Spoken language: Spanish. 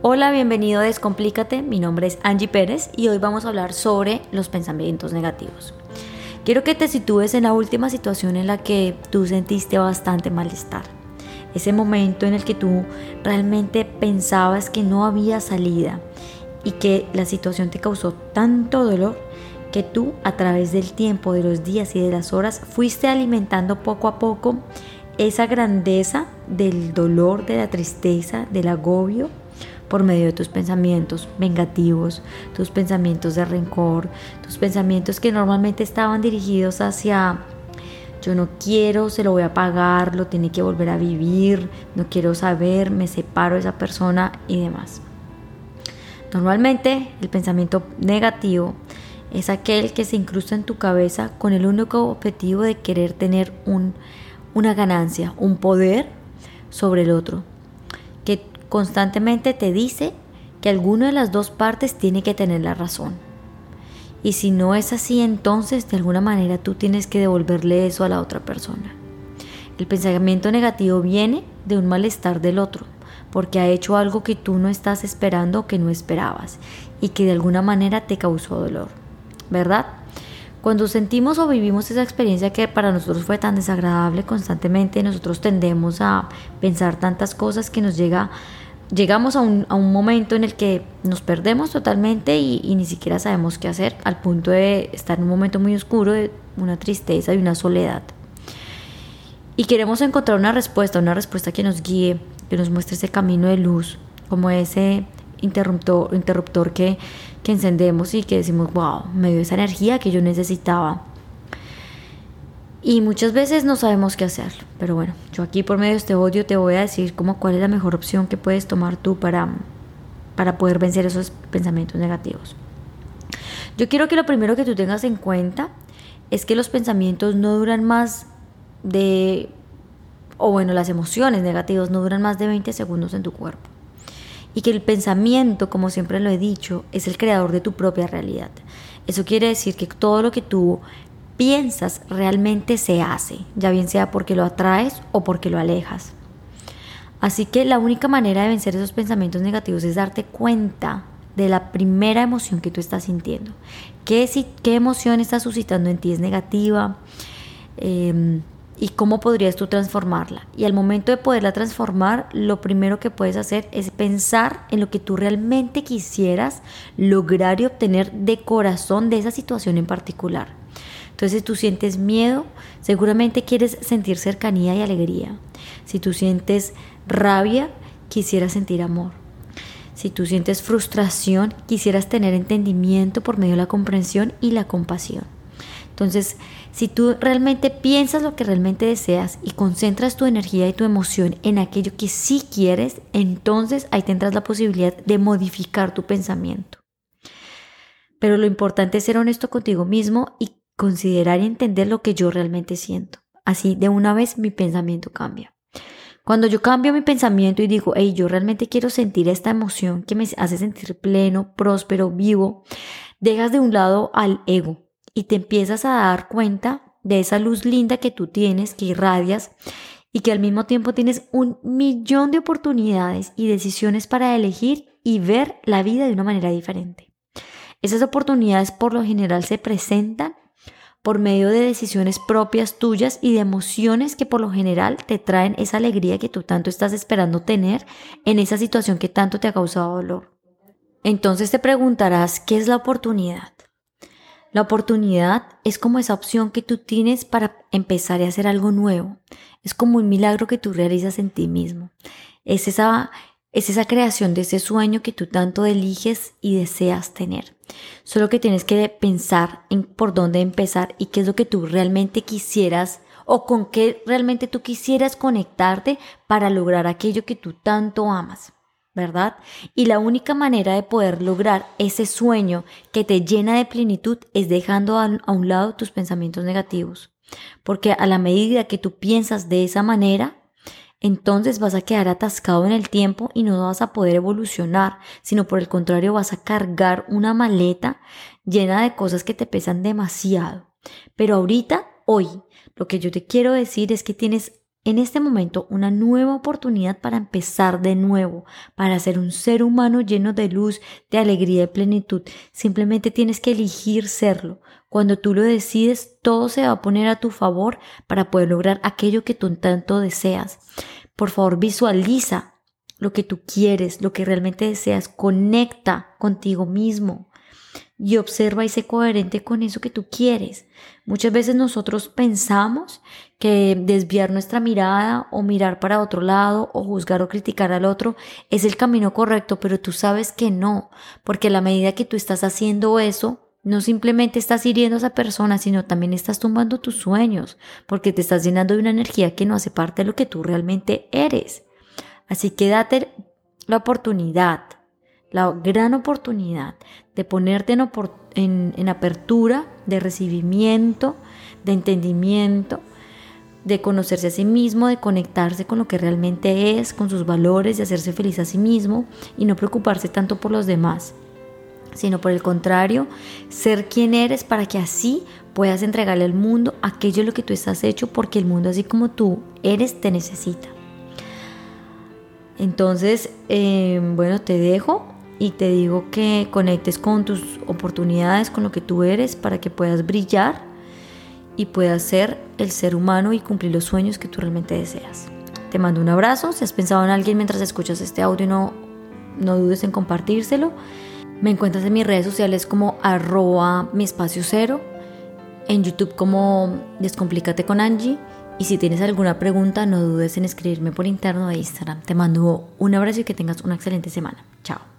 Hola, bienvenido a Descomplícate, mi nombre es Angie Pérez y hoy vamos a hablar sobre los pensamientos negativos. Quiero que te sitúes en la última situación en la que tú sentiste bastante malestar. Ese momento en el que tú realmente pensabas que no había salida y que la situación te causó tanto dolor que tú a través del tiempo, de los días y de las horas fuiste alimentando poco a poco esa grandeza del dolor, de la tristeza, del agobio por medio de tus pensamientos vengativos, tus pensamientos de rencor, tus pensamientos que normalmente estaban dirigidos hacia yo no quiero, se lo voy a pagar, lo tiene que volver a vivir, no quiero saber, me separo de esa persona y demás. Normalmente el pensamiento negativo es aquel que se incrusta en tu cabeza con el único objetivo de querer tener un, una ganancia, un poder sobre el otro, constantemente te dice que alguna de las dos partes tiene que tener la razón. Y si no es así, entonces de alguna manera tú tienes que devolverle eso a la otra persona. El pensamiento negativo viene de un malestar del otro, porque ha hecho algo que tú no estás esperando que no esperabas y que de alguna manera te causó dolor. ¿verdad? Cuando sentimos o vivimos esa experiencia que para nosotros fue tan desagradable constantemente, nosotros tendemos a pensar tantas cosas que nos llega, llegamos a un, momento en el que nos perdemos totalmente y, y, ni siquiera sabemos qué hacer, al punto de estar en un momento muy oscuro, de una tristeza y una soledad. Y queremos encontrar una respuesta, una respuesta que nos guíe, que nos muestre ese camino de luz, como ese interruptor, interruptor que, que encendemos y que decimos, wow, me dio esa energía que yo necesitaba. Y muchas veces no sabemos qué hacer. Pero bueno, yo aquí por medio de este odio te voy a decir como cuál es la mejor opción que puedes tomar tú para, para poder vencer esos pensamientos negativos. Yo quiero que lo primero que tú tengas en cuenta es que los pensamientos no duran más de, o bueno, las emociones negativas no duran más de 20 segundos en tu cuerpo y que el pensamiento, como siempre lo he dicho, es el creador de tu propia realidad. Eso quiere decir que todo lo que tú piensas realmente se hace, ya bien sea porque lo atraes o porque lo alejas. Así que la única manera de vencer esos pensamientos negativos es darte cuenta de la primera emoción que tú estás sintiendo. ¿Qué, emoción estás suscitando en ti? ¿Es negativa? Eh, y cómo podrías tú transformarla. Y al momento de poderla transformar, lo primero que puedes hacer es pensar en lo que tú realmente quisieras lograr y obtener de corazón de esa situación en particular. Entonces, si tú sientes miedo, seguramente quieres sentir cercanía y alegría. Si tú sientes rabia, quisieras sentir amor. Si tú sientes frustración, quisieras tener entendimiento por medio de la comprensión y la compasión. Entonces, si tú realmente piensas lo que realmente deseas y concentras tu energía y tu emoción en aquello que sí quieres, entonces ahí tendrás la posibilidad de modificar tu pensamiento. Pero lo importante es ser honesto contigo mismo y considerar y entender lo que yo realmente siento. Así de una vez mi pensamiento cambia. Cuando yo cambio mi pensamiento y digo, hey, yo realmente quiero sentir esta emoción que me hace sentir pleno, próspero, vivo, dejas de un lado al ego y te empiezas a dar cuenta de esa luz linda que tú tienes, que irradias y que al mismo tiempo tienes un millón de oportunidades y decisiones para elegir y ver la vida de una manera diferente. Esas oportunidades por lo general se presentan por medio de decisiones propias tuyas y de emociones que por lo general te traen esa alegría que tú tanto estás esperando tener en esa situación que tanto te ha causado dolor. Entonces te preguntarás, ¿qué es la oportunidad? La oportunidad es como esa opción que tú tienes para empezar a hacer algo nuevo. Es como un milagro que tú realizas en ti mismo. Es esa, es esa creación de ese sueño que tú tanto eliges y deseas tener. Solo que tienes que pensar en por dónde empezar y qué es lo que tú realmente quisieras o con qué realmente tú quisieras conectarte para lograr aquello que tú tanto amas. ¿verdad? Y la única manera de poder lograr ese sueño que te llena de plenitud es dejando a, un lado tus pensamientos negativos. Porque a la medida que tú piensas de esa manera, entonces vas a quedar atascado en el tiempo y no vas a poder evolucionar, sino por el contrario vas a cargar una maleta llena de cosas que te pesan demasiado. Pero ahorita, hoy, lo que yo te quiero decir es que tienes en este momento una nueva oportunidad para empezar de nuevo, para ser un ser humano lleno de luz, de alegría y plenitud. Simplemente tienes que elegir serlo. Cuando tú lo decides, todo se va a poner a tu favor para poder lograr aquello que tú tanto deseas. Por favor, visualiza lo que tú quieres, lo que realmente deseas. Conecta contigo mismo y observa y sé coherente con eso que tú quieres. Muchas veces nosotros pensamos que desviar nuestra mirada o mirar para otro lado o juzgar o criticar al otro es el camino correcto, pero tú sabes que no, porque a la medida que tú estás haciendo eso, no simplemente estás hiriendo a esa persona, sino también estás tumbando tus sueños, porque te estás llenando de una energía que no hace parte de lo que tú realmente eres. Así que date la oportunidad la gran oportunidad de ponerte en, en, apertura, de recibimiento, de entendimiento, de conocerse a sí mismo, de conectarse con lo que realmente es, con sus valores, de hacerse feliz a sí mismo y no preocuparse tanto por los demás, sino por el contrario, ser quien eres para que así puedas entregarle al mundo aquello lo que tú estás hecho, porque el mundo así como tú eres te necesita. Entonces, eh, bueno, te dejo y te digo que conectes con tus oportunidades, con lo que tú eres, para que puedas brillar y puedas ser el ser humano y cumplir los sueños que tú realmente deseas. Te mando un abrazo, si has pensado en alguien mientras escuchas este audio, no, no dudes en compartírselo. Me encuentras en mis redes sociales como arroba mi espacio cero, en YouTube como Descomplícate con Angie. Y si tienes alguna pregunta, no dudes en escribirme por interno de Instagram. Te mando un abrazo y que tengas una excelente semana. Chao.